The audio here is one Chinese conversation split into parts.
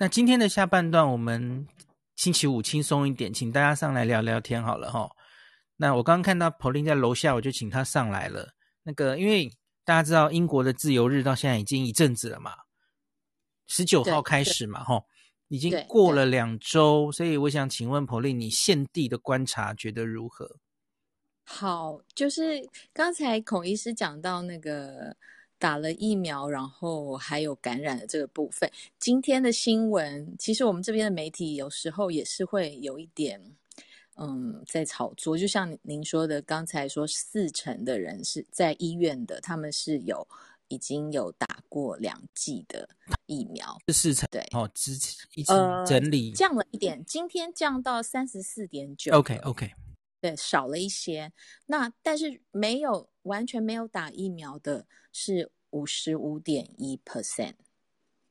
那今天的下半段，我们星期五轻松一点，请大家上来聊聊天好了哈。那我刚刚看到 Pauline 在楼下，我就请他上来了。那个，因为大家知道英国的自由日到现在已经一阵子了嘛，十九号开始嘛，哈，已经过了两周，所以我想请问 Pauline，你现地的观察觉得如何？好，就是刚才孔医师讲到那个打了疫苗，然后还有感染的这个部分。今天的新闻，其实我们这边的媒体有时候也是会有一点。嗯，在炒作，就像您说的，刚才说四成的人是在医院的，他们是有已经有打过两剂的疫苗，是四成对哦，之前一直整理、呃、降了一点，今天降到三十四点九，OK OK，对，少了一些。那但是没有完全没有打疫苗的是五十五点一 percent，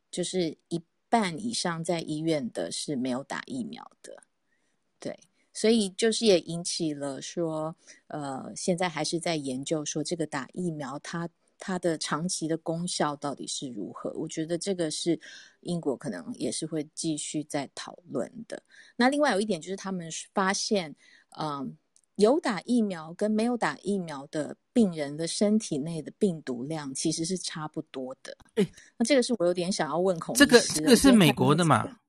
就是一半以上在医院的是没有打疫苗的，对。所以就是也引起了说，呃，现在还是在研究说这个打疫苗它它的长期的功效到底是如何。我觉得这个是英国可能也是会继续在讨论的。那另外有一点就是他们发现，嗯、呃，有打疫苗跟没有打疫苗的病人的身体内的病毒量其实是差不多的。诶那这个是我有点想要问孔医师，这个这个是美国的嘛？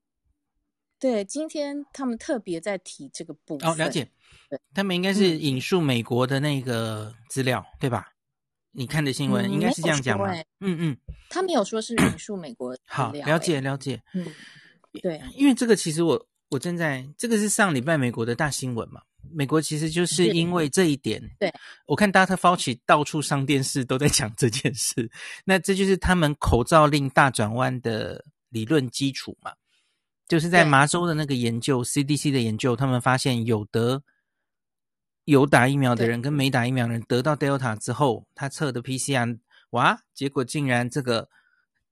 对，今天他们特别在提这个部分。哦，了解。对，他们应该是引述美国的那个资料，嗯、对吧？你看的新闻、嗯、应该是这样讲吧？嗯嗯，他没有说是引述美国。好，了解了解。嗯，对，因为这个其实我我正在这个是上礼拜美国的大新闻嘛。美国其实就是因为这一点，对，我看 Dr. Fauci 到处上电视都在讲这件事。那这就是他们口罩令大转弯的理论基础嘛。就是在麻州的那个研究，CDC 的研究，他们发现有得有打疫苗的人跟没打疫苗的人得到 Delta 之后，他测的 PCR，哇，结果竟然这个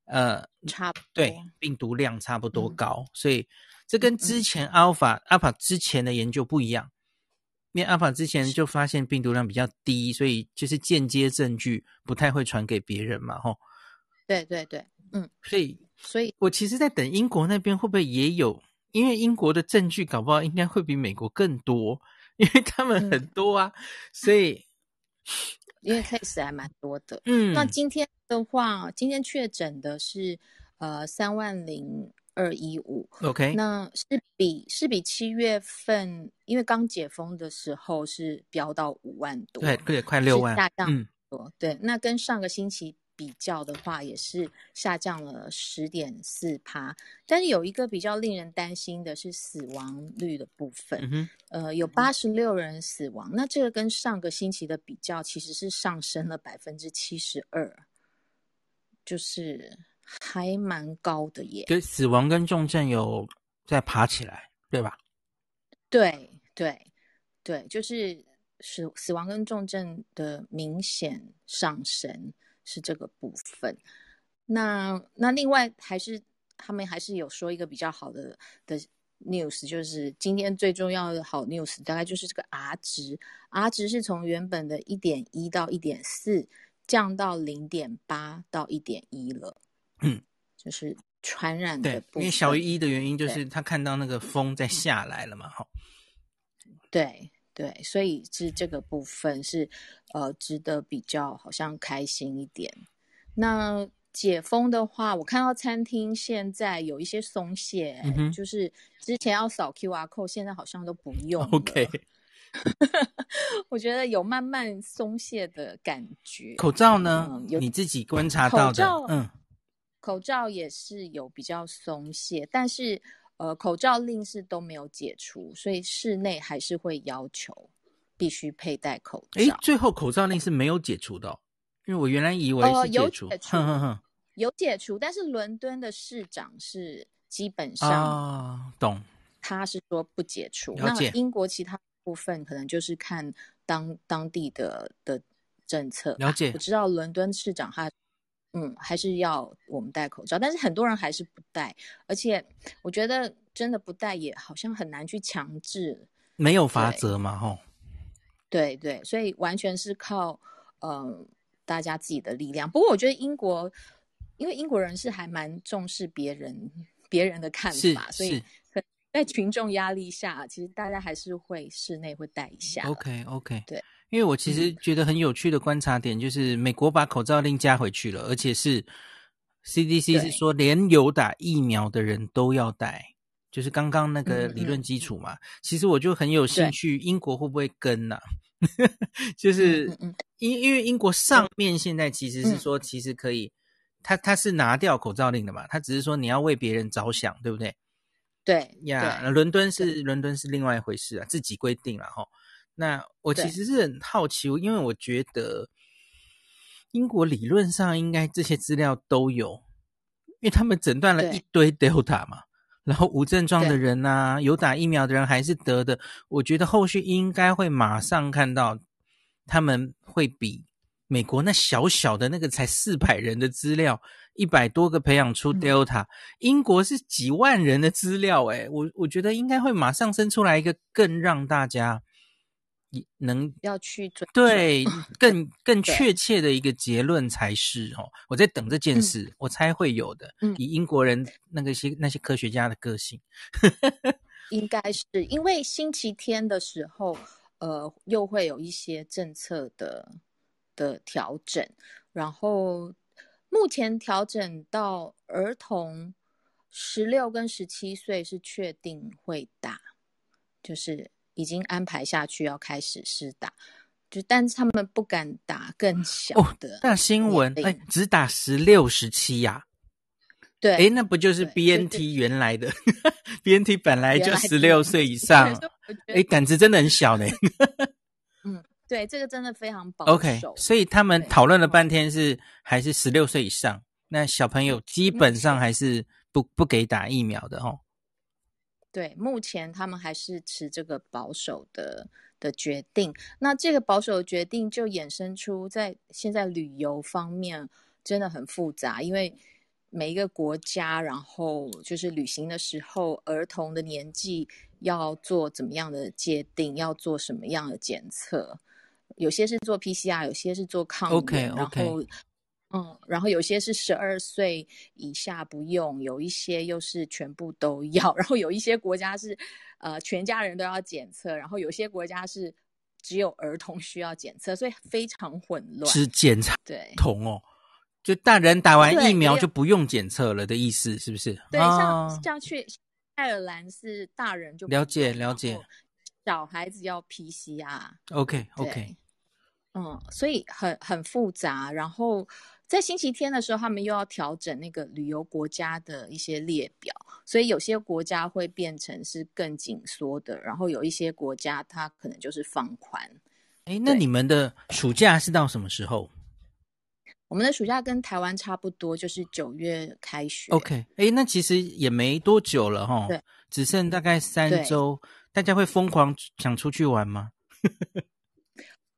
呃差不多对病毒量差不多高，嗯、所以这跟之前 Alpha、嗯、Alpha 之前的研究不一样，因为 Alpha 之前就发现病毒量比较低，所以就是间接证据不太会传给别人嘛，吼。对对对，嗯，所以。所以，我其实，在等英国那边会不会也有？因为英国的证据搞不好应该会比美国更多，因为他们很多啊。嗯、所以，因为 case 还蛮多的。嗯，那今天的话，今天确诊的是呃三万零二一五。OK，那是比是比七月份，因为刚解封的时候是飙到五万多，对对，快六万，下降多。嗯、对，那跟上个星期。比较的话，也是下降了十点四趴，但是有一个比较令人担心的是死亡率的部分，嗯、呃，有八十六人死亡，那这个跟上个星期的比较，其实是上升了百分之七十二，就是还蛮高的耶。对，死亡跟重症有在爬起来，对吧？对对对，就是死死亡跟重症的明显上升。是这个部分，那那另外还是他们还是有说一个比较好的的 news，就是今天最重要的好 news，大概就是这个 R 值，R 值是从原本的一点一到一点四降到零点八到一点一了，嗯，就是传染的部分，对，因为小于一的原因就是他看到那个风在下来了嘛，哈，对。对，所以是这个部分是，呃，值得比较好像开心一点。那解封的话，我看到餐厅现在有一些松懈，嗯、就是之前要扫 QR code，现在好像都不用。OK，我觉得有慢慢松懈的感觉。口罩呢？嗯、有你自己观察到的？口罩，嗯，口罩也是有比较松懈，但是。呃，口罩令是都没有解除，所以室内还是会要求必须佩戴口罩。诶，最后口罩令是没有解除的哦，因为我原来以为是解除，呃、有解除，但是伦敦的市长是基本上啊，懂，他是说不解除。那英国其他部分可能就是看当当地的的政策。了解。我知道伦敦市长他。嗯，还是要我们戴口罩，但是很多人还是不戴，而且我觉得真的不戴也好像很难去强制，没有法则嘛，吼。对对，所以完全是靠呃大家自己的力量。不过我觉得英国，因为英国人是还蛮重视别人别人的看法，所以在群众压力下，其实大家还是会室内会戴一下。OK OK，对，因为我其实觉得很有趣的观察点就是，美国把口罩令加回去了，而且是 CDC 是说连有打疫苗的人都要戴。就是刚刚那个理论基础嘛，嗯嗯，其实我就很有兴趣，英国会不会跟呢、啊？就是因因为英国上面现在其实是说，其实可以，他他是拿掉口罩令的嘛，他只是说你要为别人着想，对不对？对呀伦敦是伦敦是另外一回事啊，自己规定了哈。那我其实是很好奇，因为我觉得英国理论上应该这些资料都有，因为他们诊断了一堆 Delta 嘛。然后无症状的人啊，有打疫苗的人还是得的。我觉得后续应该会马上看到，他们会比美国那小小的那个才四百人的资料，一百多个培养出 Delta，嗯、英国是几万人的资料，诶，我我觉得应该会马上生出来一个更让大家。能要去准对 更更确切的一个结论才是哦，我在等这件事，嗯、我猜会有的。嗯，以英国人那个些那些科学家的个性，应该是因为星期天的时候，呃，又会有一些政策的的调整，然后目前调整到儿童十六跟十七岁是确定会打，就是。已经安排下去要开始试打，就但是他们不敢打更小的。那、哦、新闻哎，只打十六、十七呀？对，哎，那不就是 BNT 原来的？BNT 本来就十六岁以上，哎，胆子真的很小呢。嗯，对，这个真的非常保守。OK，所以他们讨论了半天是还是十六岁以上，那小朋友基本上还是不不给打疫苗的哦。对，目前他们还是持这个保守的的决定。那这个保守的决定就衍生出在现在旅游方面真的很复杂，因为每一个国家，然后就是旅行的时候，儿童的年纪要做怎么样的界定，要做什么样的检测，有些是做 PCR，有些是做抗原，okay, okay. 然后。嗯，然后有些是十二岁以下不用，有一些又是全部都要，然后有一些国家是，呃，全家人都要检测，然后有些国家是只有儿童需要检测，所以非常混乱。是检查对童哦，就大人打完疫苗就不用检测了的意思，是不是？对，像像去爱尔兰是大人就了解了解，小孩子要 PCR。OK OK，嗯，所以很很复杂，然后。在星期天的时候，他们又要调整那个旅游国家的一些列表，所以有些国家会变成是更紧缩的，然后有一些国家它可能就是放宽。哎，那你们的暑假是到什么时候？我们的暑假跟台湾差不多，就是九月开学。OK，哎，那其实也没多久了哈，对，只剩大概三周，大家会疯狂想出去玩吗？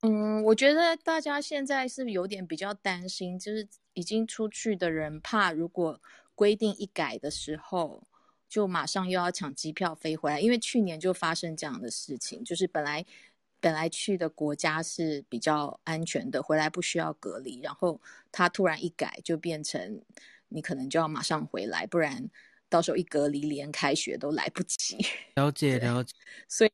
嗯，我觉得大家现在是有点比较担心，就是已经出去的人怕，如果规定一改的时候，就马上又要抢机票飞回来。因为去年就发生这样的事情，就是本来本来去的国家是比较安全的，回来不需要隔离，然后他突然一改，就变成你可能就要马上回来，不然到时候一隔离，连开学都来不及。了解，了解，所以。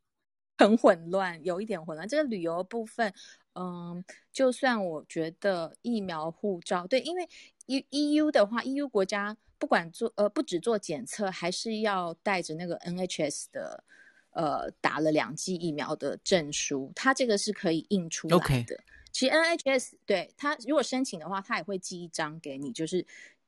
很混乱，有一点混乱。这个旅游部分，嗯，就算我觉得疫苗护照，对，因为 E EU 的话，EU 国家不管做呃不只做检测，还是要带着那个 NHS 的呃打了两剂疫苗的证书，它这个是可以印出来的。Okay. 其实 NHS 对它如果申请的话，它也会寄一张给你，就是。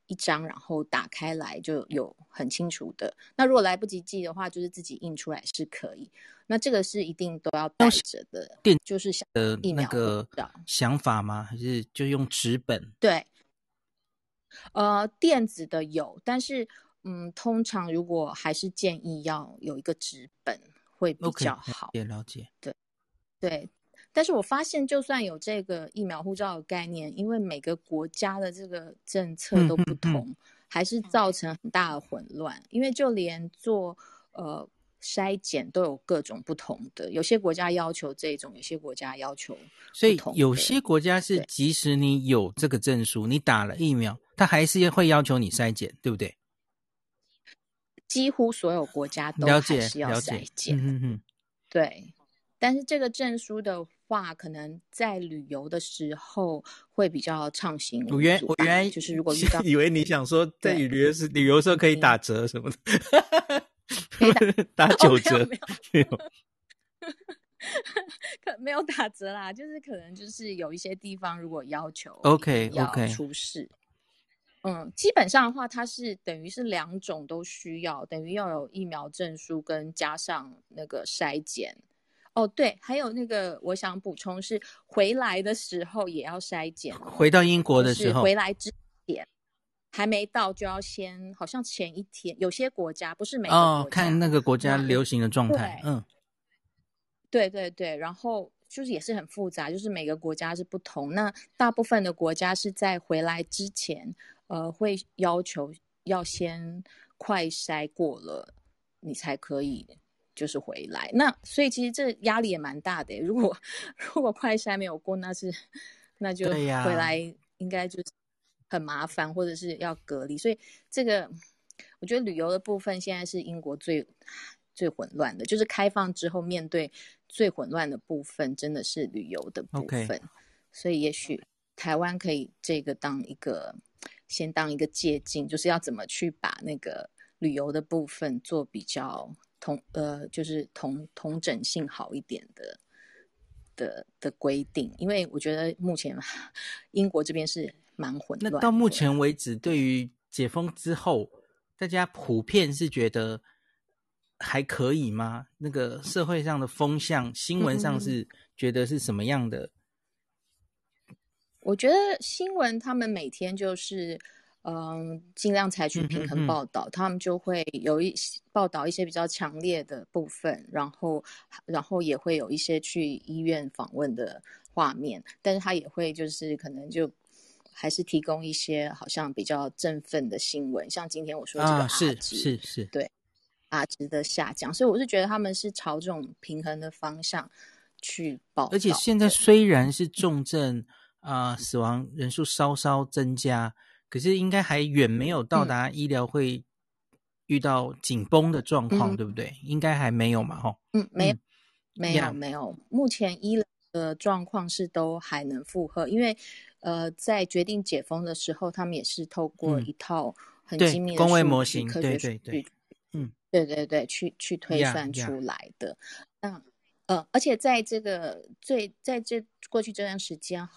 一张，然后打开来就有很清楚的。那如果来不及寄的话，就是自己印出来是可以。那这个是一定都要带着的。电就是想的那个想法吗？还是就用纸本？对，呃，电子的有，但是嗯，通常如果还是建议要有一个纸本会比较好。也、okay, 了解，对，对。但是我发现，就算有这个疫苗护照的概念，因为每个国家的这个政策都不同，嗯嗯嗯、还是造成很大的混乱。因为就连做呃筛检都有各种不同的，有些国家要求这种，有些国家要求。所以有些国家是，即使你有这个证书，你打了疫苗，他还是会要求你筛检，对不对？几乎所有国家都还是要筛检。嗯嗯，对。但是这个证书的话，可能在旅游的时候会比较畅行无阻。我原我原来就是如果遇 到，以为你想说在旅游时旅游时候可以打折什么的，打打九折，哦、没有，可没有打折啦，就是可能就是有一些地方如果要求 OK 要出示。嗯，基本上的话，它是等于是两种都需要，等于要有疫苗证书跟加上那个筛检。哦，对，还有那个我想补充是回来的时候也要筛检。回到英国的时候，回来之前还没到就要先，好像前一天有些国家不是每个哦，看那个国家流行的状态，嗯，对对对，然后就是也是很复杂，就是每个国家是不同。那大部分的国家是在回来之前。呃，会要求要先快筛过了，你才可以就是回来。那所以其实这压力也蛮大的。如果 如果快筛没有过，那是 那就回来应该就是很麻烦，或者是要隔离。所以这个我觉得旅游的部分现在是英国最最混乱的，就是开放之后面对最混乱的部分，真的是旅游的部分。Okay. 所以也许台湾可以这个当一个。先当一个借镜，就是要怎么去把那个旅游的部分做比较同呃，就是同同整性好一点的的的规定。因为我觉得目前 英国这边是蛮混乱。那到目前为止，对于解封之后，大家普遍是觉得还可以吗？那个社会上的风向、新闻上是觉得是什么样的？嗯我觉得新闻他们每天就是，嗯，尽量采取平衡报道，嗯嗯嗯，他们就会有一些报道一些比较强烈的部分，然后，然后也会有一些去医院访问的画面，但是他也会就是可能就还是提供一些好像比较振奋的新闻，像今天我说的这个啊，是是是，对阿值的下降，所以我是觉得他们是朝这种平衡的方向去报，而且现在虽然是重症。啊、呃，死亡人数稍稍增加，可是应该还远没有到达医疗会遇到紧绷的状况，嗯、对不对？应该还没有嘛，吼。嗯，没没有，没有。目前医疗的状况是都还能负荷，因为呃，在决定解封的时候，他们也是透过一套很精密的工位模型，对对对，嗯，对对对，去去推算出来的。那呃，而且在这个最在这过去这段时间。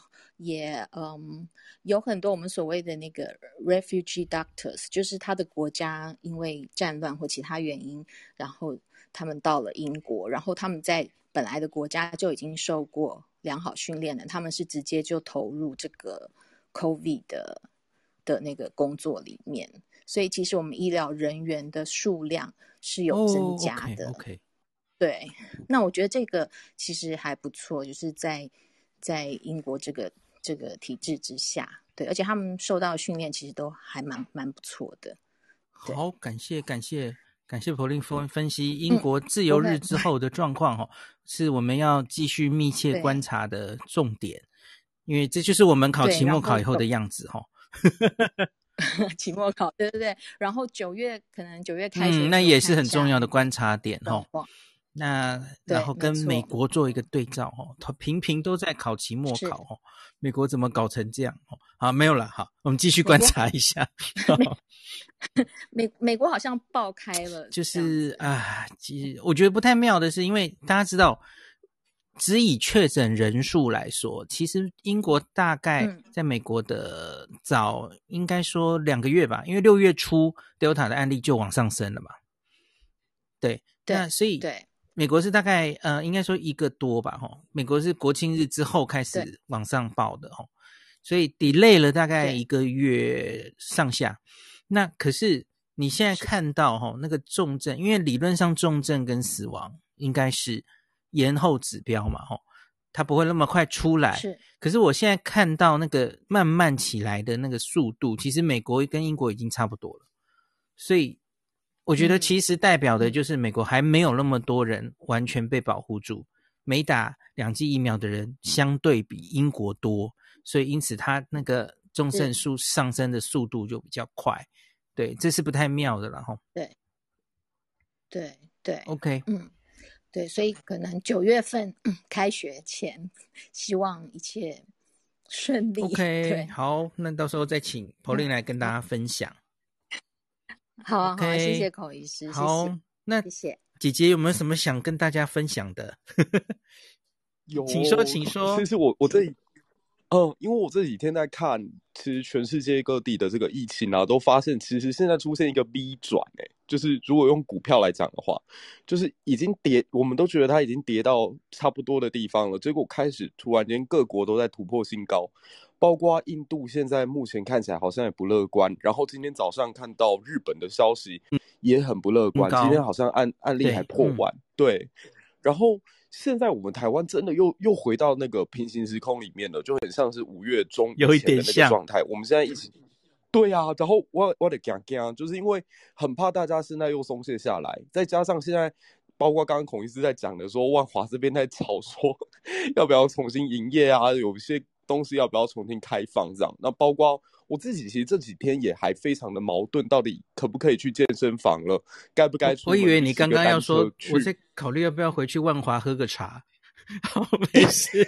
也嗯，有很多我们所谓的那个 refugee doctors，就是他的国家因为战乱或其他原因，然后他们到了英国，然后他们在本来的国家就已经受过良好训练了，他们是直接就投入这个 COVID 的的那个工作里面，所以其实我们医疗人员的数量是有增加的。Oh, okay. 对，那我觉得这个其实还不错，就是在在英国这个。这个体制之下，对，而且他们受到的训练其实都还蛮蛮不错的。好，感谢感谢感谢 Pauline 分分析英国自由日之后的状况哦，嗯、是我们要继续密切观察的重点，因为这就是我们考期末考以后的样子哈。期末考，对对对，然后九月可能九月开始，嗯，那也是很重要的观察点哈。那然后跟美国做一个对照哦，他频频都在考期末考哦，美国怎么搞成这样哦？好，没有了，好，我们继续观察一下。美 美，美国好像爆开了，就是啊，其实我觉得不太妙的是，因为大家知道，只以确诊人数来说，其实英国大概在美国的早应该说两个月吧，因为六月初 Delta 的案例就往上升了嘛。对，对，那所以对。美国是大概呃，应该说一个多吧，吼。美国是国庆日之后开始往上报的，吼，所以 delay 了大概一个月上下。那可是你现在看到吼，那个重症，因为理论上重症跟死亡应该是延后指标嘛，吼，它不会那么快出来。是，可是我现在看到那个慢慢起来的那个速度，其实美国跟英国已经差不多了，所以。我觉得其实代表的就是美国还没有那么多人完全被保护住，没打两剂疫苗的人相对比英国多，所以因此它那个重症数上升的速度就比较快。对，这是不太妙的了哈。对，对对，OK，嗯，对，所以可能九月份、嗯、开学前，希望一切顺利。OK，对好，那到时候再请 Pauline 来跟大家分享。好好，谢谢孔医师，好，谢谢那谢谢姐姐有没有什么想跟大家分享的？有，请说，请说。其实我我这里。嗯，因为我这几天在看，其实全世界各地的这个疫情啊，都发现其实现在出现一个 V 转，哎，就是如果用股票来讲的话，就是已经跌，我们都觉得它已经跌到差不多的地方了，结果开始突然间各国都在突破新高，包括印度现在目前看起来好像也不乐观，然后今天早上看到日本的消息也很不乐观，今天好像案案例还破万，对，对，然后。现在我们台湾真的又又回到那个平行时空里面了，就很像是五月中以前的那个状态。我们现在一起，对呀、啊，然后我我得讲讲，就是因为很怕大家现在又松懈下来，再加上现在包括刚刚孔医师在讲的说，万华这边在吵说 要不要重新营业啊，有一些东西要不要重新开放这样，那包括。我自己其实这几天也还非常的矛盾，到底可不可以去健身房了？该不该出？我以为你刚刚要说，我在考虑要不要回去万华喝个茶。好，没 事。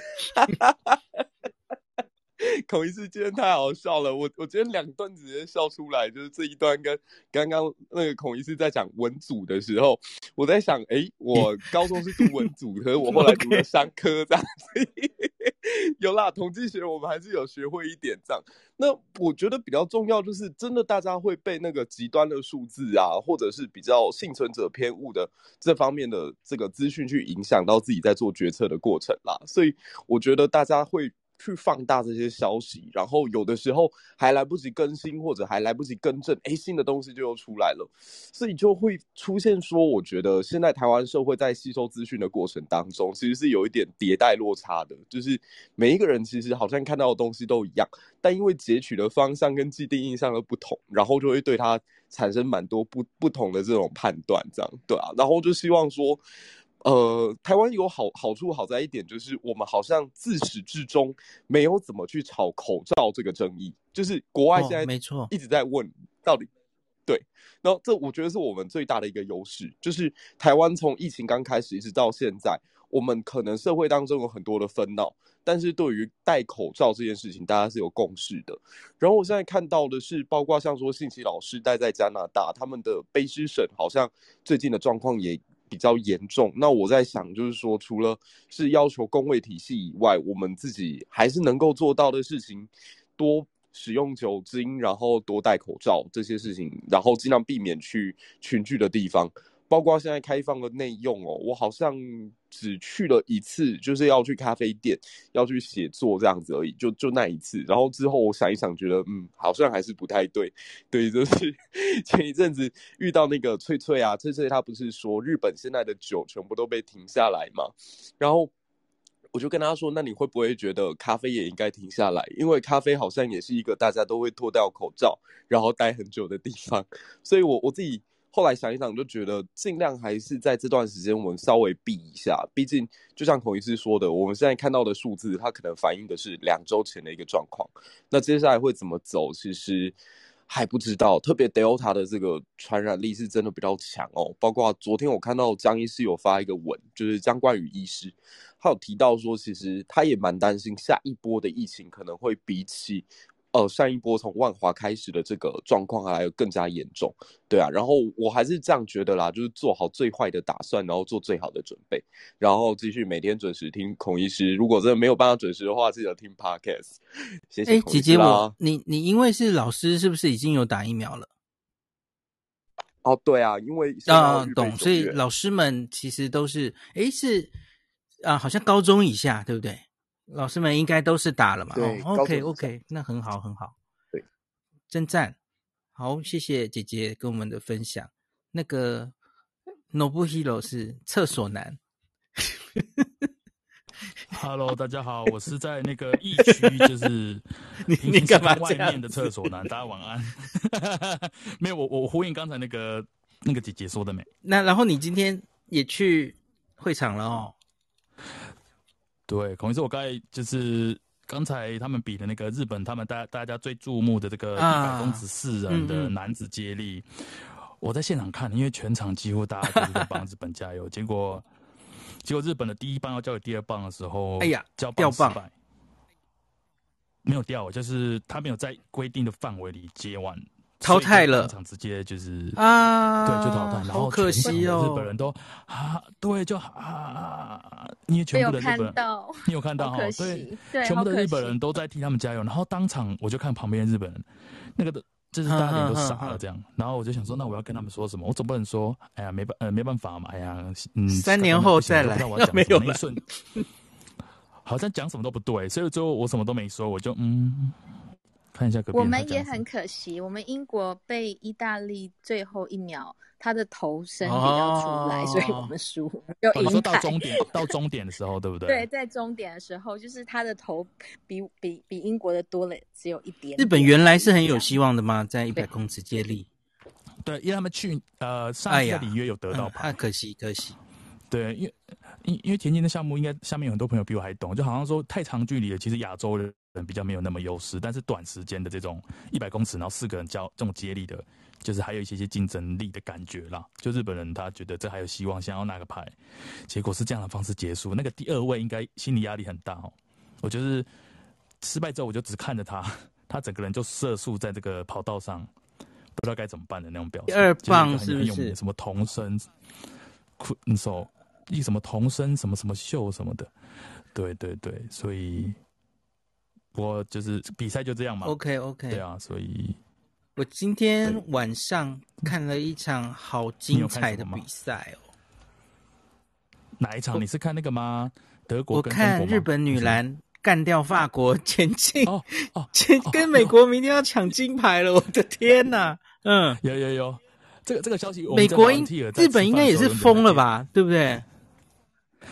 孔医师今天太好笑了，我我今天两段直接笑出来，就是这一段跟刚刚那个孔医师在讲文组的时候，我在想，哎，我高中是读文组，可是我后来读了 商科这样子。有啦，统计学我们还是有学会一点这样。那我觉得比较重要就是，真的大家会被那个极端的数字啊，或者是比较幸存者偏误的这方面的这个资讯去影响到自己在做决策的过程啦。所以我觉得大家会。去放大这些消息，然后有的时候还来不及更新，或者还来不及更正，哎，新的东西就又出来了，所以就会出现说，我觉得现在台湾社会在吸收资讯的过程当中，其实是有一点迭代落差的，就是每一个人其实好像看到的东西都一样，但因为截取的方向跟既定印象的不同，然后就会对它产生蛮多不不同的这种判断，这样对啊，然后就希望说。呃，台湾有好好处，好在一点就是我们好像自始至终没有怎么去炒口罩这个争议，就是国外现在没错一直在问到底、哦、对，然后这我觉得是我们最大的一个优势，就是台湾从疫情刚开始一直到现在，我们可能社会当中有很多的纷闹，但是对于戴口罩这件事情，大家是有共识的。然后我现在看到的是，包括像说信息老师待在加拿大，他们的卑诗省好像最近的状况也。比较严重，那我在想，就是说，除了是要求工位体系以外，我们自己还是能够做到的事情，多使用酒精，然后多戴口罩这些事情，然后尽量避免去群聚的地方。包括现在开放的内用哦，我好像只去了一次，就是要去咖啡店，要去写作这样子而已，就就那一次。然后之后我想一想，觉得嗯，好像还是不太对。对，就是前一阵子遇到那个翠翠啊，翠翠她不是说日本现在的酒全部都被停下来嘛？然后我就跟她说，那你会不会觉得咖啡也应该停下来？因为咖啡好像也是一个大家都会脱掉口罩，然后待很久的地方。所以我我自己。后来想一想，就觉得尽量还是在这段时间，我们稍微避一下。毕竟，就像孔医师说的，我们现在看到的数字，它可能反映的是两周前的一个状况。那接下来会怎么走，其实还不知道。特别 Delta 的这个传染力是真的比较强哦。包括昨天我看到江医师有发一个文，就是江冠宇医师，他有提到说，其实他也蛮担心下一波的疫情可能会比起。呃，上一波从万华开始的这个状况还有更加严重，对啊，然后我还是这样觉得啦，就是做好最坏的打算，然后做最好的准备，然后继续每天准时听孔医师。如果真的没有办法准时的话，记得听 Podcast。谢谢。哎，姐姐我，你你因为是老师，是不是已经有打疫苗了？哦，对啊，因为啊，懂，所以老师们其实都是，哎，是啊，好像高中以下，对不对？老师们应该都是打了嘛？对，OK OK，那很好很好，对，真赞，好，谢谢姐姐跟我们的分享。那个 Nobuhiro 是厕所男，Hello，大家好，我是在那个疫区，就是 你你干嘛外面的厕所男？大家晚安。没有，我我呼应刚才那个那个姐姐说的没？那然后你今天也去会场了哦。对，孔医师，我刚才就是刚才他们比的那个日本，他们大大家最注目的这个一百公尺四人的男子接力，啊嗯嗯、我在现场看，因为全场几乎大家都是在帮日本加油，结果结果日本的第一棒要交给第二棒的时候，哎呀，交掉棒没有掉，就是他没有在规定的范围里接完。淘汰了，当场直接就是啊，对，就淘汰。然后好可惜哦，日本人都啊，对，就啊，因为全部的日本人，你有看到哈？对，对，全部的日本人都在替他们加油。然后当场我就看旁边日本人，那个的，就是大家脸都傻了这样。然后我就想说，那我要跟他们说什么？我总不能说，哎呀，没办呃没办法嘛，哎呀，嗯，三年后再来，没有了。好像讲什么都不对，所以最后我什么都没说，我就嗯。看一下隔壁，我们也很可惜，我们英国被意大利最后一秒他的头身比较出来，哦、所以我们输。就你说到终点，到终点的时候，对不对？对，在终点的时候，就是他的头比比比英国的多了只有一点，点。日本原来是很有希望的吗？在一百公尺接力？对，因为他们去呃上一次里约有得到牌，哎嗯、可惜可惜。对，因为因因为田径的项目，应该下面有很多朋友比我还懂，就好像说太长距离的，其实亚洲人。人比较没有那么优势，但是短时间的这种一百公尺，然后四个人交这种接力的，就是还有一些些竞争力的感觉啦。就日本人他觉得这还有希望，想要拿个牌，结果是这样的方式结束。那个第二位应该心理压力很大哦。我就是失败之后，我就只看着他，他整个人就色素在这个跑道上，不知道该怎么办的那种表情。第二棒是不是？什么童声，你说一什么童声什么什么秀什么的？对对对，所以。不过就是比赛就这样嘛。OK OK。对啊，所以我今天晚上看了一场好精彩的比赛哦。哪一场？你是看那个吗？德国？我看日本女篮干掉法国前进哦哦，前跟美国明天要抢金牌了！我的天哪！嗯，有有有，这个这个消息，美国应日本应该也是疯了吧？对不对？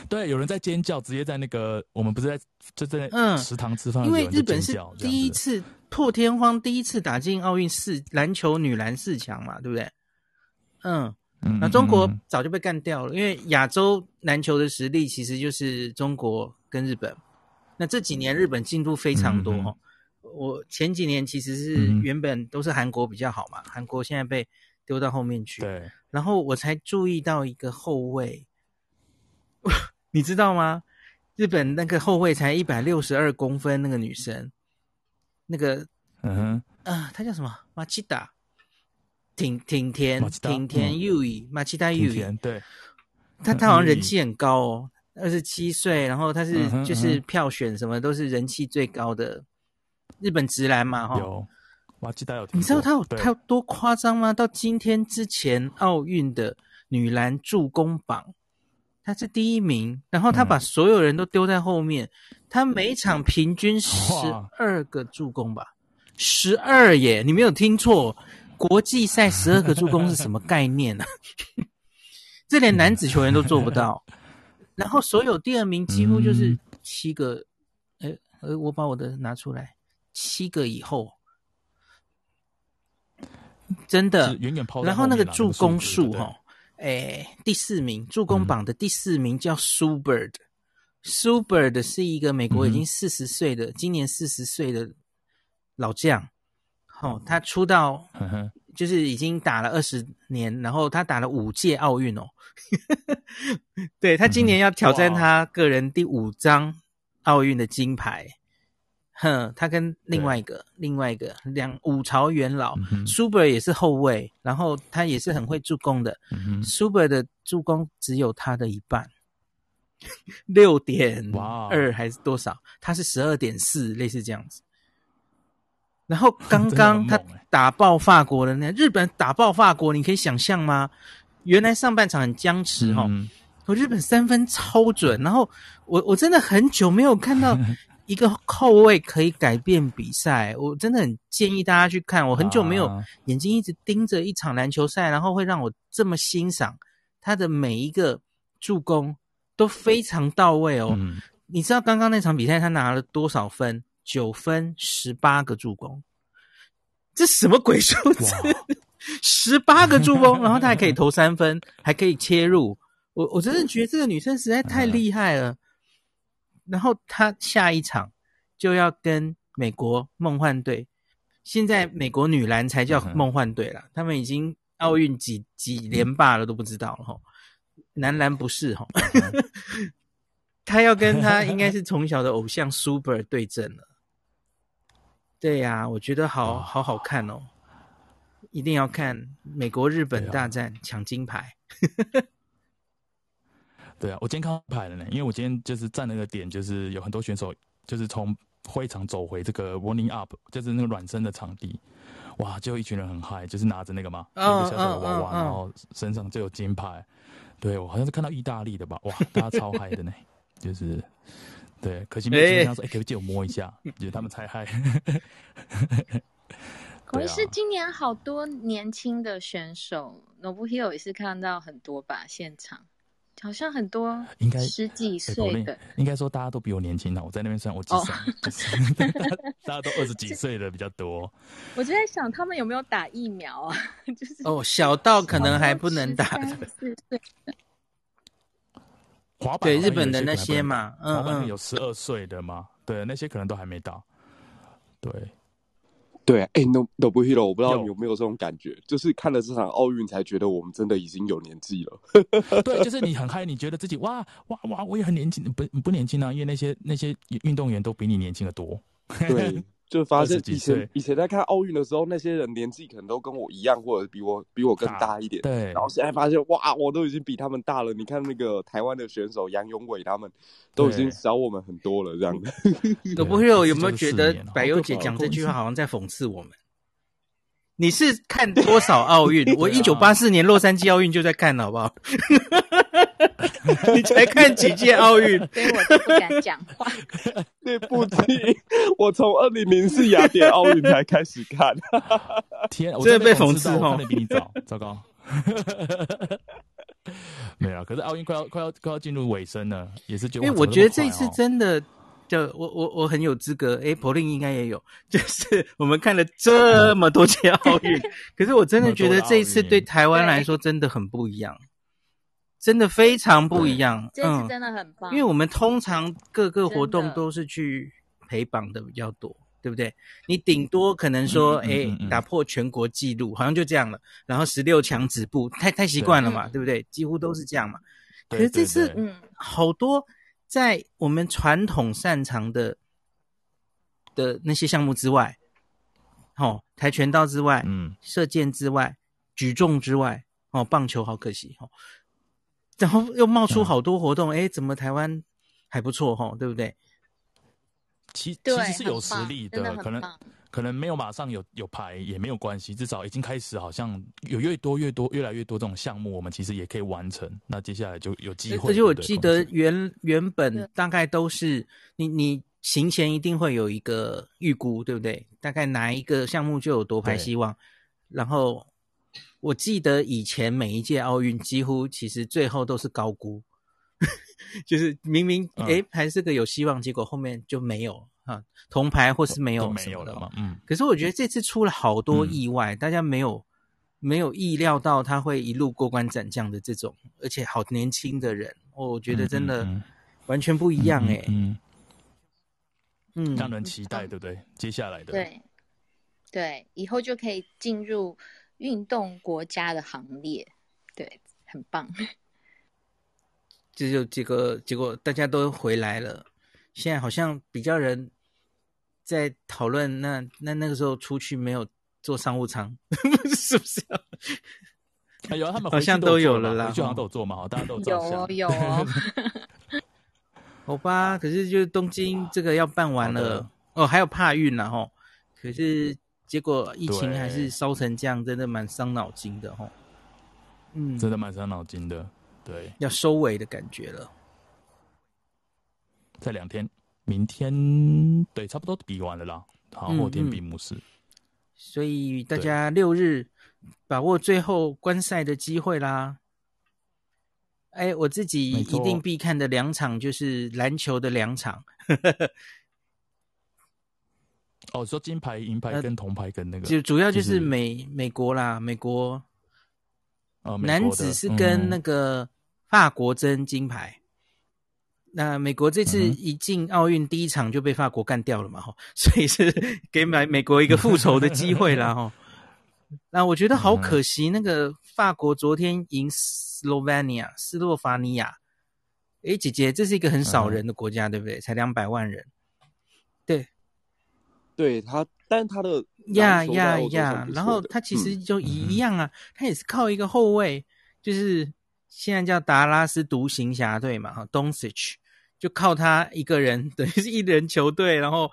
对，有人在尖叫，直接在那个我们不是在就在嗯。食堂吃饭，因为日本是第一次破天荒第一次打进奥运四篮球女篮四强嘛，对不对？嗯，那中国早就被干掉了，因为亚洲篮球的实力其实就是中国跟日本。那这几年日本进步非常多，哦，我前几年其实是原本都是韩国比较好嘛，韩国现在被丢到后面去，对，然后我才注意到一个后卫。你知道吗？日本那个后卫才一百六十二公分，那个女生，那个，嗯哼，啊，她叫什么？马奇达，挺挺田，挺田优衣，马奇达优衣，对，她她好像人气很高哦，二十七岁，然后她是就是票选什么都是人气最高的日本直男嘛，哈，有马奇达有，你知道她有她有多夸张吗？到今天之前奥运的女篮助攻榜。他是第一名，然后他把所有人都丢在后面。嗯、他每场平均十二个助攻吧，十二耶！你没有听错，国际赛十二个助攻是什么 概念呢、啊？这连男子球员都做不到。然后所有第二名几乎就是七个，哎、嗯，呃，我把我的拿出来，七个以后，真的。然后那个助攻数哈。诶，第四名助攻榜的第四名叫 Sue Bird，Sue、嗯、Bird 是一个美国已经四十岁的，嗯、今年四十岁的老将。哦，他出道就是已经打了二十年，然后他打了五届奥运哦。对，他今年要挑战他个人第五张奥运的金牌。哼，他跟另外一个、另外一个两五朝元老、嗯、Super 也是后卫，然后他也是很会助攻的。嗯、Super 的助攻只有他的一半，六点二还是多少？他是十二点四，类似这样子。然后刚 刚他打爆法国的那日本打爆法国，你可以想象吗？原来上半场很僵持哦，我、嗯、日本三分超准，然后我我真的很久没有看到。一个后卫可以改变比赛，我真的很建议大家去看。我很久没有眼睛一直盯着一场篮球赛，然后会让我这么欣赏他的每一个助攻都非常到位哦。嗯、你知道刚刚那场比赛他拿了多少分？九分，十八个助攻，这什么鬼数字？十八个助攻，然后他还可以投三分，还可以切入。我我真的觉得这个女生实在太 厉害了。然后他下一场就要跟美国梦幻队，现在美国女篮才叫梦幻队了。他们已经奥运几几连霸了都不知道了哈。男篮不是哈，他要跟他应该是 从小的偶像 Super 对阵了。对呀、啊，我觉得好好好看哦，一定要看美国日本大战抢金牌。对啊，我今天看牌了呢，因为我今天就是站那个点，就是有很多选手就是从会场走回这个 warming up，就是那个暖身的场地，哇，就一群人很嗨，就是拿着那个嘛，一个小小的娃娃，然后身上就有金牌。对，我好像是看到意大利的吧，哇，大家超嗨的呢，就是。对，可惜没有经常说，哎、欸，可不可以借我摸一下？觉得他们才嗨。可是今年好多年轻的选手，Nobuhiro 也是看到很多吧？现场好像很多，应该十几岁的，应该说大家都比我年轻呢。我在那边算我几岁？哦、大家都二十几岁的比较多。我就在想，他们有没有打疫苗啊？就是哦，小到可能还不能打的。滑板对日本的那些嘛，嗯嗯，有十二岁的嘛，对，那些可能都还没到。对，对，哎，No Nobuhiro，我不知道你有没有这种感觉，就是看了这场奥运才觉得我们真的已经有年纪了。对，就是你很嗨，你觉得自己哇哇哇，我也很年轻，不不年轻啊，因为那些那些运动员都比你年轻的多。对。就发现以前以前在看奥运的时候，那些人年纪可能都跟我一样，或者比我比我更大一点。对。然后现在发现，哇，我都已经比他们大了。你看那个台湾的选手杨永伟，他们都已经小我们很多了，这样的。都不会有有没有觉得百忧姐讲这句话好像在讽刺我们？你是看多少奥运？我一九八四年洛杉矶奥运就在看了，好不好？你才看几届奥运，所以我就不敢讲话。对不起，我从二零零四雅典奥运才开始看。天，我真的被讽刺哦！比你早，糟糕。没有，可是奥运快要快要快要进入尾声了，也是觉得。因为我觉得这一次真的，就我我我很有资格。哎，Pauline 应该也有，就是我们看了这么多届奥运，可是我真的觉得这一次对台湾来说真的很不一样。真的非常不一样，嗯，这次真的很棒。因为我们通常各个活动都是去陪榜的比较多，对不对？你顶多可能说，哎、嗯嗯嗯欸，打破全国纪录，好像就这样了。然后十六强止步，太太习惯了嘛，对，对不对？几乎都是这样嘛。可是这次，嗯，好多在我们传统擅长的的那些项目之外，哦，跆拳道之外，嗯，射箭之外，举重之外，哦，棒球好可惜，哦。然后又冒出好多活动，哎、嗯，怎么台湾还不错哈？对不对？其其实是有实力的，可能可能没有马上有有牌也没有关系，至少已经开始好像有越多越多越来越多这种项目，我们其实也可以完成。那接下来就有机会。而且我记得原原本大概都是你你行前一定会有一个预估，对不对？大概哪一个项目就有夺牌希望，然后。我记得以前每一届奥运几乎其实最后都是高估，就是明明诶、欸、还是个有希望，结果后面就没有啊，铜牌或是没有没有了嘛。嗯。可是我觉得这次出了好多意外，嗯、大家没有没有意料到他会一路过关斩将的这种，而且好年轻的人，我觉得真的完全不一样诶、欸。嗯。嗯，让人期待，对不对？接下来的对对，以后就可以进入。运动国家的行列，对，很棒。这就结果，结果大家都回来了。现在好像比较人在讨论，那那那个时候出去没有坐商务舱，是不是、啊？哎呦，他们好像都有了啦，回去好像都有坐嘛，大家都有有哦有哦。好吧，可是就是东京这个要办完了哦，还有帕运呢吼。可是。结果疫情还是烧成这样，真的蛮伤脑筋的吼。嗯，真的蛮伤脑筋的。对，要收尾的感觉了。在两天，明天对，差不多比完了啦。好，后天闭幕式。所以大家六日把握最后观赛的机会啦。哎，我自己一定必看的两场就是篮球的两场。哦，说金牌、银牌跟铜牌跟那个，就主要就是美美国啦，美国，哦，男子是跟那个法国争金牌。那美国这次一进奥运第一场就被法国干掉了嘛，哈，所以是给美美国一个复仇的机会啦，哈。那我觉得好可惜，那个法国昨天赢斯洛文尼亚，斯洛伐尼亚。诶，姐姐，这是一个很少人的国家，对不对？才两百万人。对，对他，但他的呀呀呀，然后他其实就一样啊，他也是靠一个后卫，就是现在叫达拉斯独行侠队嘛，哈，Doncic，就靠他一个人，等于是一人球队，然后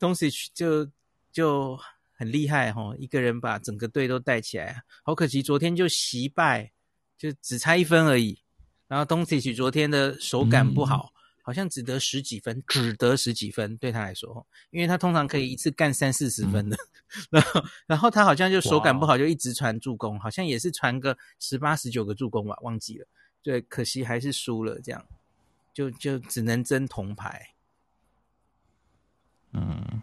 Doncic 就就。很厉害哈，一个人把整个队都带起来，好可惜，昨天就惜败，就只差一分而已。然后东契奇昨天的手感不好，嗯、好像只得十几分，只得十几分对他来说，因为他通常可以一次干三四十分的。嗯、然后，然后他好像就手感不好，就一直传助攻，好像也是传个十八十九个助攻吧，忘记了。对，可惜还是输了，这样就就只能争铜牌。嗯。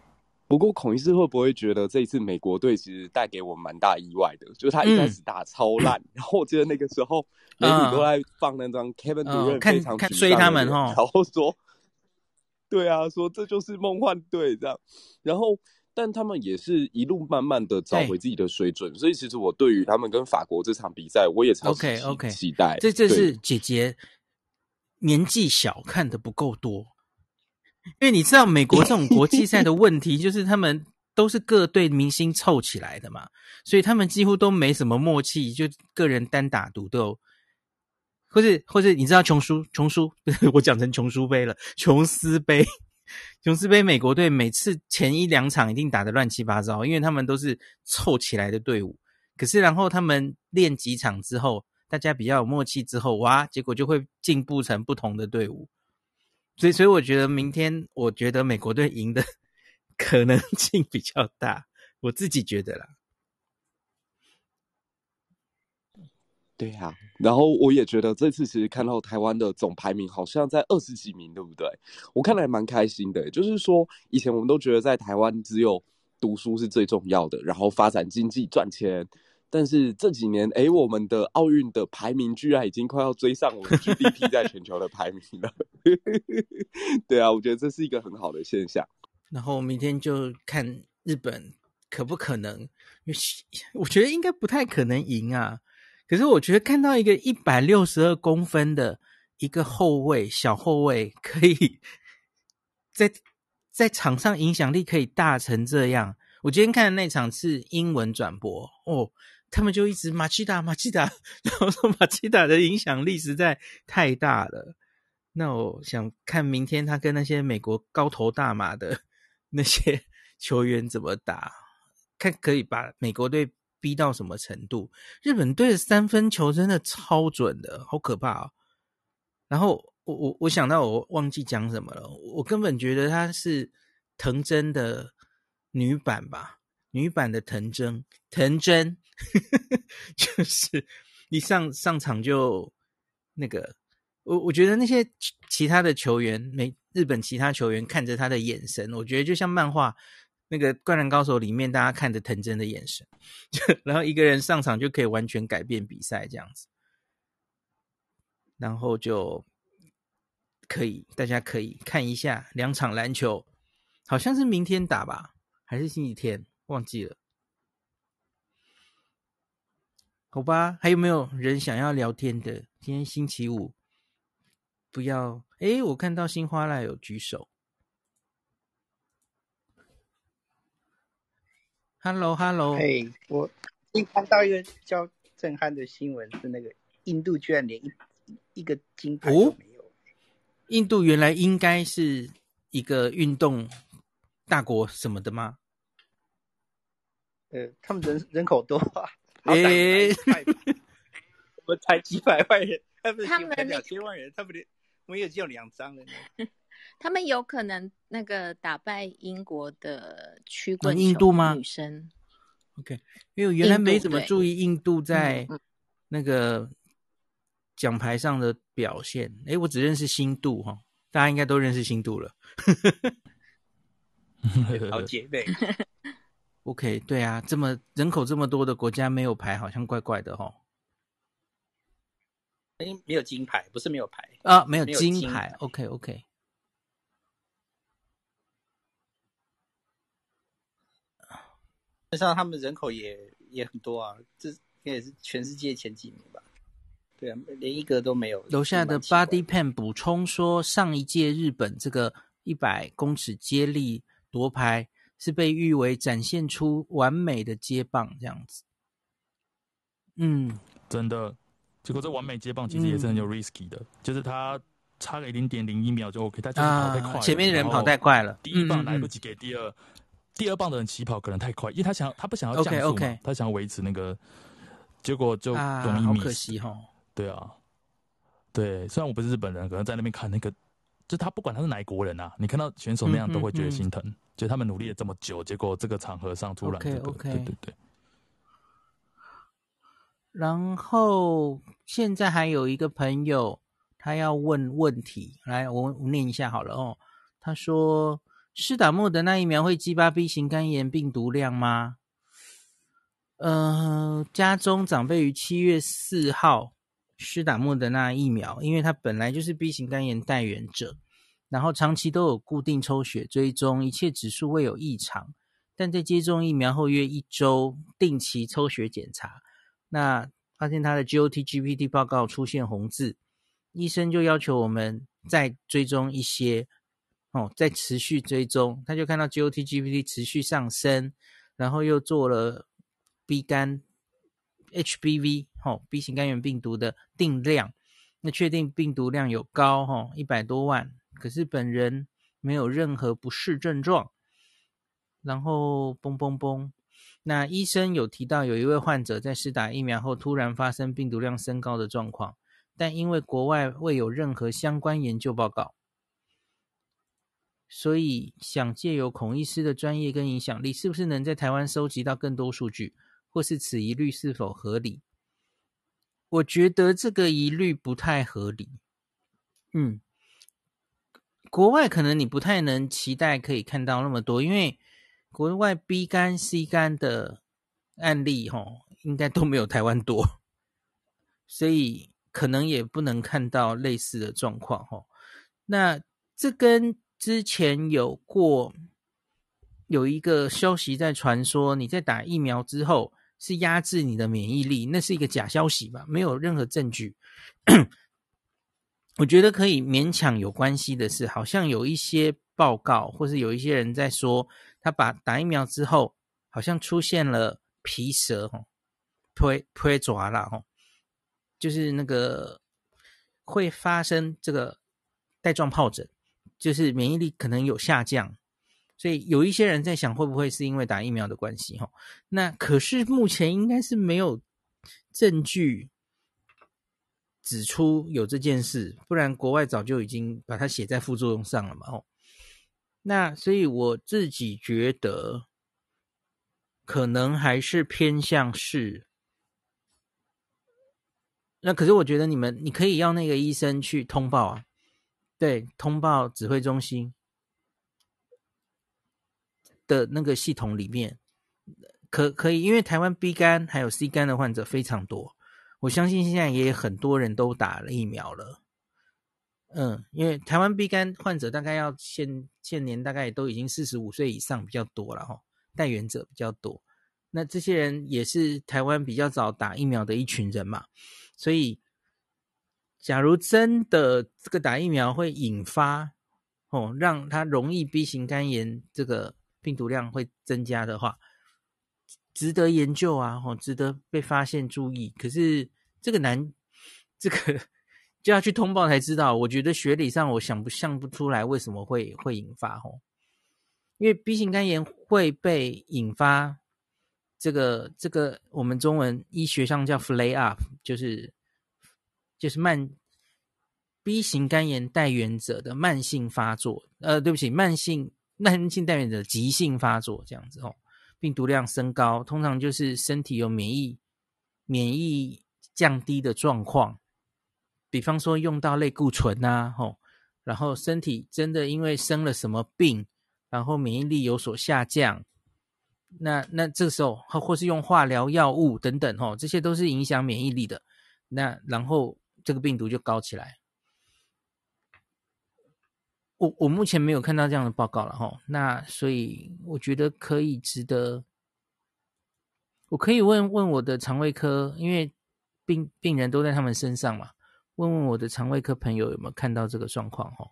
不过孔医师会不会觉得这一次美国队其实带给我蛮大意外的？就是他一开始打超烂，嗯、然后我记得那个时候媒体都在放那张 Kevin Durant 非常看衰他们哈，然后说，对啊，说这就是梦幻队这样。然后，但他们也是一路慢慢的找回自己的水准，所以其实我对于他们跟法国这场比赛，我也超级期待。这这是姐姐年纪小，看的不够多。因为你知道美国这种国际赛的问题，就是他们都是各队明星凑起来的嘛，所以他们几乎都没什么默契，就个人单打独斗，或是或是你知道琼叔琼叔，我讲成琼叔杯了，琼斯杯，琼斯杯，美国队每次前一两场一定打得乱七八糟，因为他们都是凑起来的队伍，可是然后他们练几场之后，大家比较有默契之后，哇，结果就会进步成不同的队伍。所以，所以我觉得明天，我觉得美国队赢的 可能性比较大，我自己觉得啦。对呀、然后我也觉得这次其实看到台湾的总排名好像在二十几名，对不对？我看来蛮开心的。就是说，以前我们都觉得在台湾只有读书是最重要的，然后发展经济赚钱。但是这几年，哎，我们的奥运的排名居然已经快要追上我们 GDP 在全球的排名了。对啊，我觉得这是一个很好的现象。然后明天就看日本可不可能，我觉得应该不太可能赢啊。可是我觉得看到一个一百六十二公分的一个后卫，小后卫，可以在在场上影响力可以大成这样。我今天看的那场是英文转播哦。他们就一直马奇达马奇达，然后说马奇达的影响力实在太大了。那我想看明天他跟那些美国高头大马的那些 球员怎么打，看可以把美国队逼到什么程度。日本队的三分球真的超准的，好可怕哦。然后我我我想到我忘记讲什么了，我根本觉得他是藤真的女版吧。女版的藤真，藤真 就是一上上场就那个，我我觉得那些其他的球员，没日本其他球员看着他的眼神，我觉得就像漫画那个《灌篮高手》里面大家看着藤真的眼神，然后一个人上场就可以完全改变比赛这样子，然后就可以大家可以看一下两场篮球，好像是明天打吧，还是星期天？忘记了，好吧？还有没有人想要聊天的？今天星期五，不要。哎，我看到新花赖有举手。Hello，Hello。嘿，我一看到一个较震撼的新闻，是那个印度居然连一一个金牌都没有。哦。印度原来应该是一个运动大国什么的吗？呃，他们人人口多啊，哎，我们才几百万人，他们他们两千万人，他们连没有只有两张人。他们有可能那个打败英国的曲棍球印度吗？女生，OK，因为我原来没怎么注意印度在那个奖牌上的表现。哎，我只认识新度哈，大家应该都认识新度了，好姐妹。OK，对啊，这么人口这么多的国家没有牌，好像怪怪的哦。哎，没有金牌，不是没有牌啊，没有金牌。OK，OK。实际上他们人口也也很多啊，这应该也是全世界前几名吧？对啊，连一个都没有。楼下的 Body Pen 补充说，上一届日本这个一百公尺接力夺牌是被誉为展现出完美的接棒这样子。嗯，真的。结果这完美接棒其实也是很有 risky 的，嗯、就是他差个零点零一秒就 OK，他就是跑太快，啊，前面的人跑太快了，第一棒来不及给第二，嗯嗯，第二棒的人起跑可能太快，因为他想他不想要降速嘛，okay, okay 他想要维持那个，结果就容易 miss，啊，好可惜哈，对啊，对，虽然我不是日本人，可能在那边看那个，就他不管他是哪一国人啊，你看到选手那样都会觉得心疼，就他们努力了这么久，结果这个场合上突然这个，okay, okay 对对对。然后现在还有一个朋友，他要问问题，来，我我念一下好了哦。他说：“施打莫德那疫苗会激发 B 型肝炎病毒量吗？”呃，家中长辈于七月四号施打莫德那疫苗，因为他本来就是 B 型肝炎带原者，然后长期都有固定抽血追踪，一切指数未有异常，但在接种疫苗后约一周定期抽血检查。那发现他的 GOT GPT 报告出现红字，医生就要求我们再追踪一些，哦，再持续追踪。他就看到 GOT GPT 持续上升，然后又做了 B 肝 HBV 哦 B 型肝炎病毒的定量，那确定病毒量有高哦一百多万，可是本人没有任何不适症状，然后嘣嘣嘣。那医生有提到，有一位患者在施打疫苗后突然发生病毒量升高的状况，但因为国外未有任何相关研究报告，所以想借由孔医师的专业跟影响力，是不是能在台湾收集到更多数据，或是此疑虑是否合理？我觉得这个疑虑不太合理。嗯，国外可能你不太能期待可以看到那么多，因为。国外 B 肝、C 肝的案例，吼，应该都没有台湾多，所以可能也不能看到类似的状况，吼。那这跟之前有过有一个消息在传说，你在打疫苗之后是压制你的免疫力，那是一个假消息吧？没有任何证据。我觉得可以勉强有关系的是，好像有一些报告，或是有一些人在说。他把打疫苗之后，好像出现了皮蛇吼，推推爪啦吼，就是那个会发生这个带状疱疹，就是免疫力可能有下降，所以有一些人在想会不会是因为打疫苗的关系吼？那可是目前应该是没有证据指出有这件事，不然国外早就已经把它写在副作用上了嘛哦。那所以我自己觉得，可能还是偏向是。那可是我觉得你们，你可以要那个医生去通报啊，对，通报指挥中心的那个系统里面，可可以，因为台湾 B 肝还有 C 肝的患者非常多，我相信现在也很多人都打了疫苗了。嗯，因为台湾 B 肝患者大概要现现年大概都已经四十五岁以上比较多了哈，带原者比较多。那这些人也是台湾比较早打疫苗的一群人嘛，所以假如真的这个打疫苗会引发哦，让他容易 B 型肝炎这个病毒量会增加的话，值得研究啊，哦，值得被发现注意。可是这个难，这个。就要去通报才知道。我觉得学理上我想不想不出来为什么会会引发吼，因为 B 型肝炎会被引发这个这个我们中文医学上叫 flare up，就是就是慢 B 型肝炎带原者的慢性发作，呃，对不起，慢性慢性带原者急性发作这样子哦，病毒量升高，通常就是身体有免疫免疫降低的状况。比方说用到类固醇呐，吼，然后身体真的因为生了什么病，然后免疫力有所下降，那那这时候或是用化疗药物等等，吼，这些都是影响免疫力的。那然后这个病毒就高起来。我我目前没有看到这样的报告了，哈。那所以我觉得可以值得。我可以问问我的肠胃科，因为病病人都在他们身上嘛，问问我的肠胃科朋友有没有看到这个状况哈。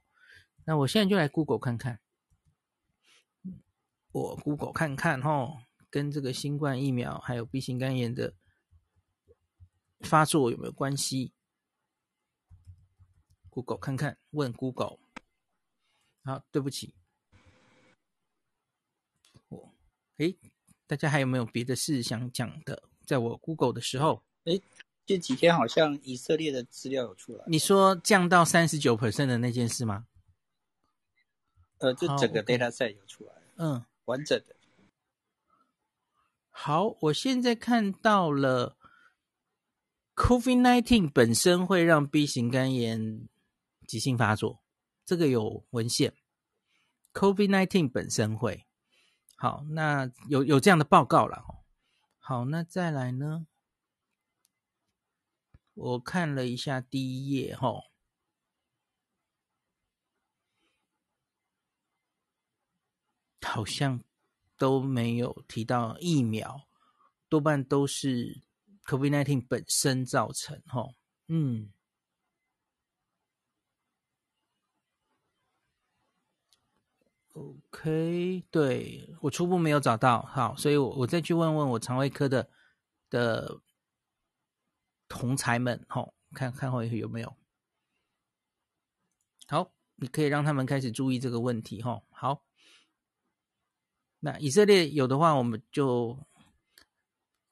那我现在就来 Google 看看，我 Google 看看哈，跟这个新冠疫苗还有 B 型肝炎的发作有没有关系？Google 看看，问 Google。好，对不起，我诶。大家还有没有别的事想讲的？在我 Google 的时候，诶，这几天好像以色列的资料有出来。你说降到三十九 percent 的那件事吗？呃，就整个 data set 有出来，嗯，完整的。好，我现在看到了，COVID-19 本身会让 B 型肝炎急性发作，这个有文献。COVID-19 本身会。好，那有有这样的报告了。好，那再来呢？我看了一下第一页，哈，好像都没有提到疫苗，多半都是 COVID-19 本身造成，哈，嗯。OK，对，我初步没有找到，好，所以我我再去问问我肠胃科的的同侪们，吼，看看会有没有。好，你可以让他们开始注意这个问题，吼，好。那以色列有的话，我们就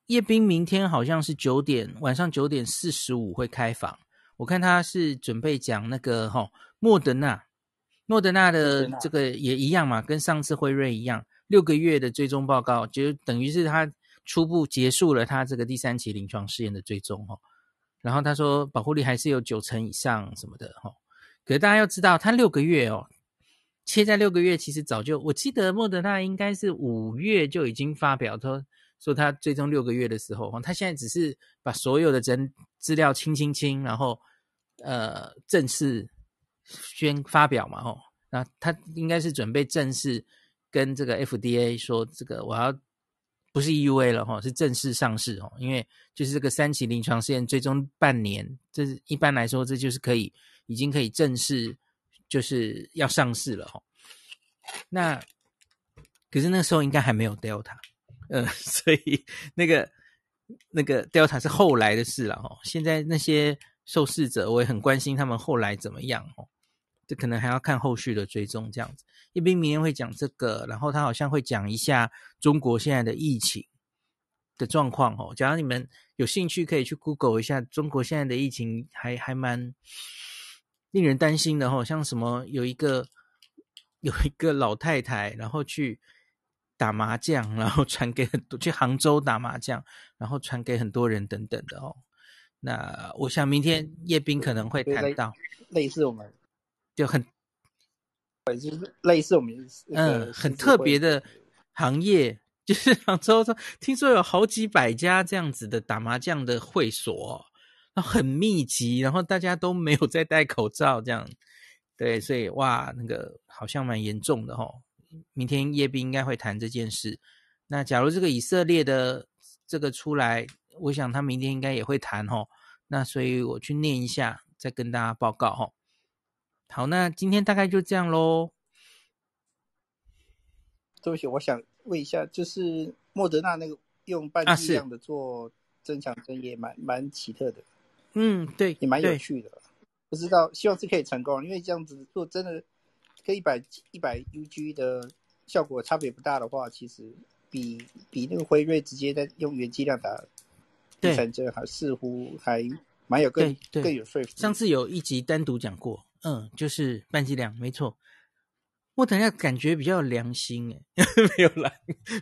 叶斌明天好像是九点，晚上九点四十五会开房，我看他是准备讲那个，吼，莫德纳。莫德纳的这个也一样嘛，跟上次辉瑞一样，六个月的追踪报告，就等于是他初步结束了他这个第三期临床试验的追踪哈。然后他说保护力还是有九成以上什么的哈。可是大家要知道，他六个月哦，切在六个月，其实早就我记得莫德纳应该是五月就已经发表说说他追踪六个月的时候，他现在只是把所有的资资料清清清，然后呃正式。宣发表嘛，吼，那他应该是准备正式跟这个 FDA 说，这个我要不是 EUA 了，吼，是正式上市，哦，因为就是这个三期临床试验最终半年，这一般来说这就是可以已经可以正式就是要上市了，吼。那可是那时候应该还没有 Delta，呃，所以那个那个 Delta 是后来的事了，吼。现在那些受试者，我也很关心他们后来怎么样，吼。这可能还要看后续的追踪，这样子。叶斌明天会讲这个，然后他好像会讲一下中国现在的疫情的状况哦。假如你们有兴趣，可以去 Google 一下中国现在的疫情还，还还蛮令人担心的哦。像什么有一个有一个老太太，然后去打麻将，然后传给很多去杭州打麻将，然后传给很多人等等的哦。那我想明天叶斌可能会谈到类似我们。就很，就是类似我们嗯很特别的行业，就是 杭州说听说有好几百家这样子的打麻将的会所，然后很密集，然后大家都没有在戴口罩这样，对，所以哇，那个好像蛮严重的哦。明天叶斌应该会谈这件事。那假如这个以色列的这个出来，我想他明天应该也会谈哦。那所以我去念一下，再跟大家报告齁。好，那今天大概就这样喽。对不起，我想问一下，就是莫德纳那个用半剂量的做增强针也蛮蛮奇特的。嗯，对，也蛮有趣的。不知道，希望是可以成功，因为这样子做真的跟一百一百 UG 的效果差别不大的话，其实比比那个辉瑞直接在用原剂量打第三针还似乎还蛮有更更有说服。上次有一集单独讲过。嗯，就是半剂量，没错。莫德纳感觉比较良心哎，没有啦。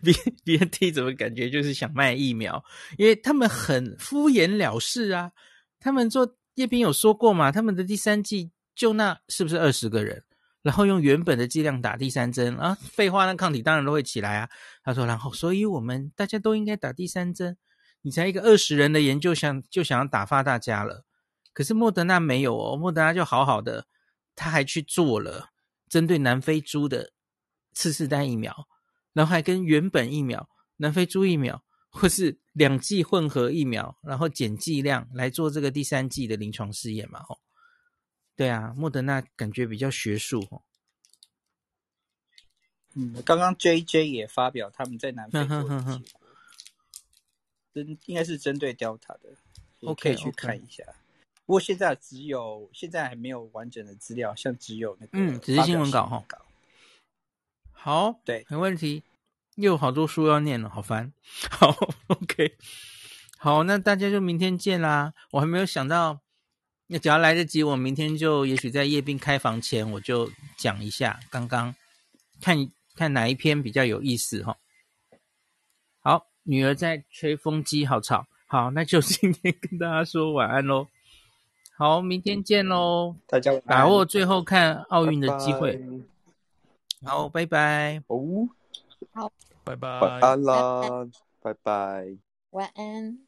B B N T 怎么感觉就是想卖疫苗？因为他们很敷衍了事啊。他们做叶斌有说过嘛，他们的第三剂就那是不是二十个人，然后用原本的剂量打第三针啊？废话，那抗体当然都会起来啊。他说，然后所以我们大家都应该打第三针。你才一个二十人的研究想就想要打发大家了。可是莫德纳没有哦，莫德纳就好好的，他还去做了针对南非猪的次世代疫苗，然后还跟原本疫苗、南非猪疫苗或是两剂混合疫苗，然后减剂量来做这个第三剂的临床试验嘛？哦，对啊，莫德纳感觉比较学术哦。嗯，刚刚 JJ 也发表他们在南非做的结果，针应该是针对 Delta 的，OK 去看一下。Okay, okay. 不过现在只有现在还没有完整的资料，像只有那个嗯，只是新闻稿哈。好，对，没问题。又有好多书要念了，好烦。好，OK，好，那大家就明天见啦。我还没有想到，那只要来得及，我明天就也许在夜兵开房前，我就讲一下刚刚看。看哪一篇比较有意思哈？好，女儿在吹风机，好吵。好，那就今天跟大家说晚安喽。好，明天见喽。大家把握最后看奥运的机会。好，拜拜。哦，好，拜拜。晚安啦，拜拜。晚安。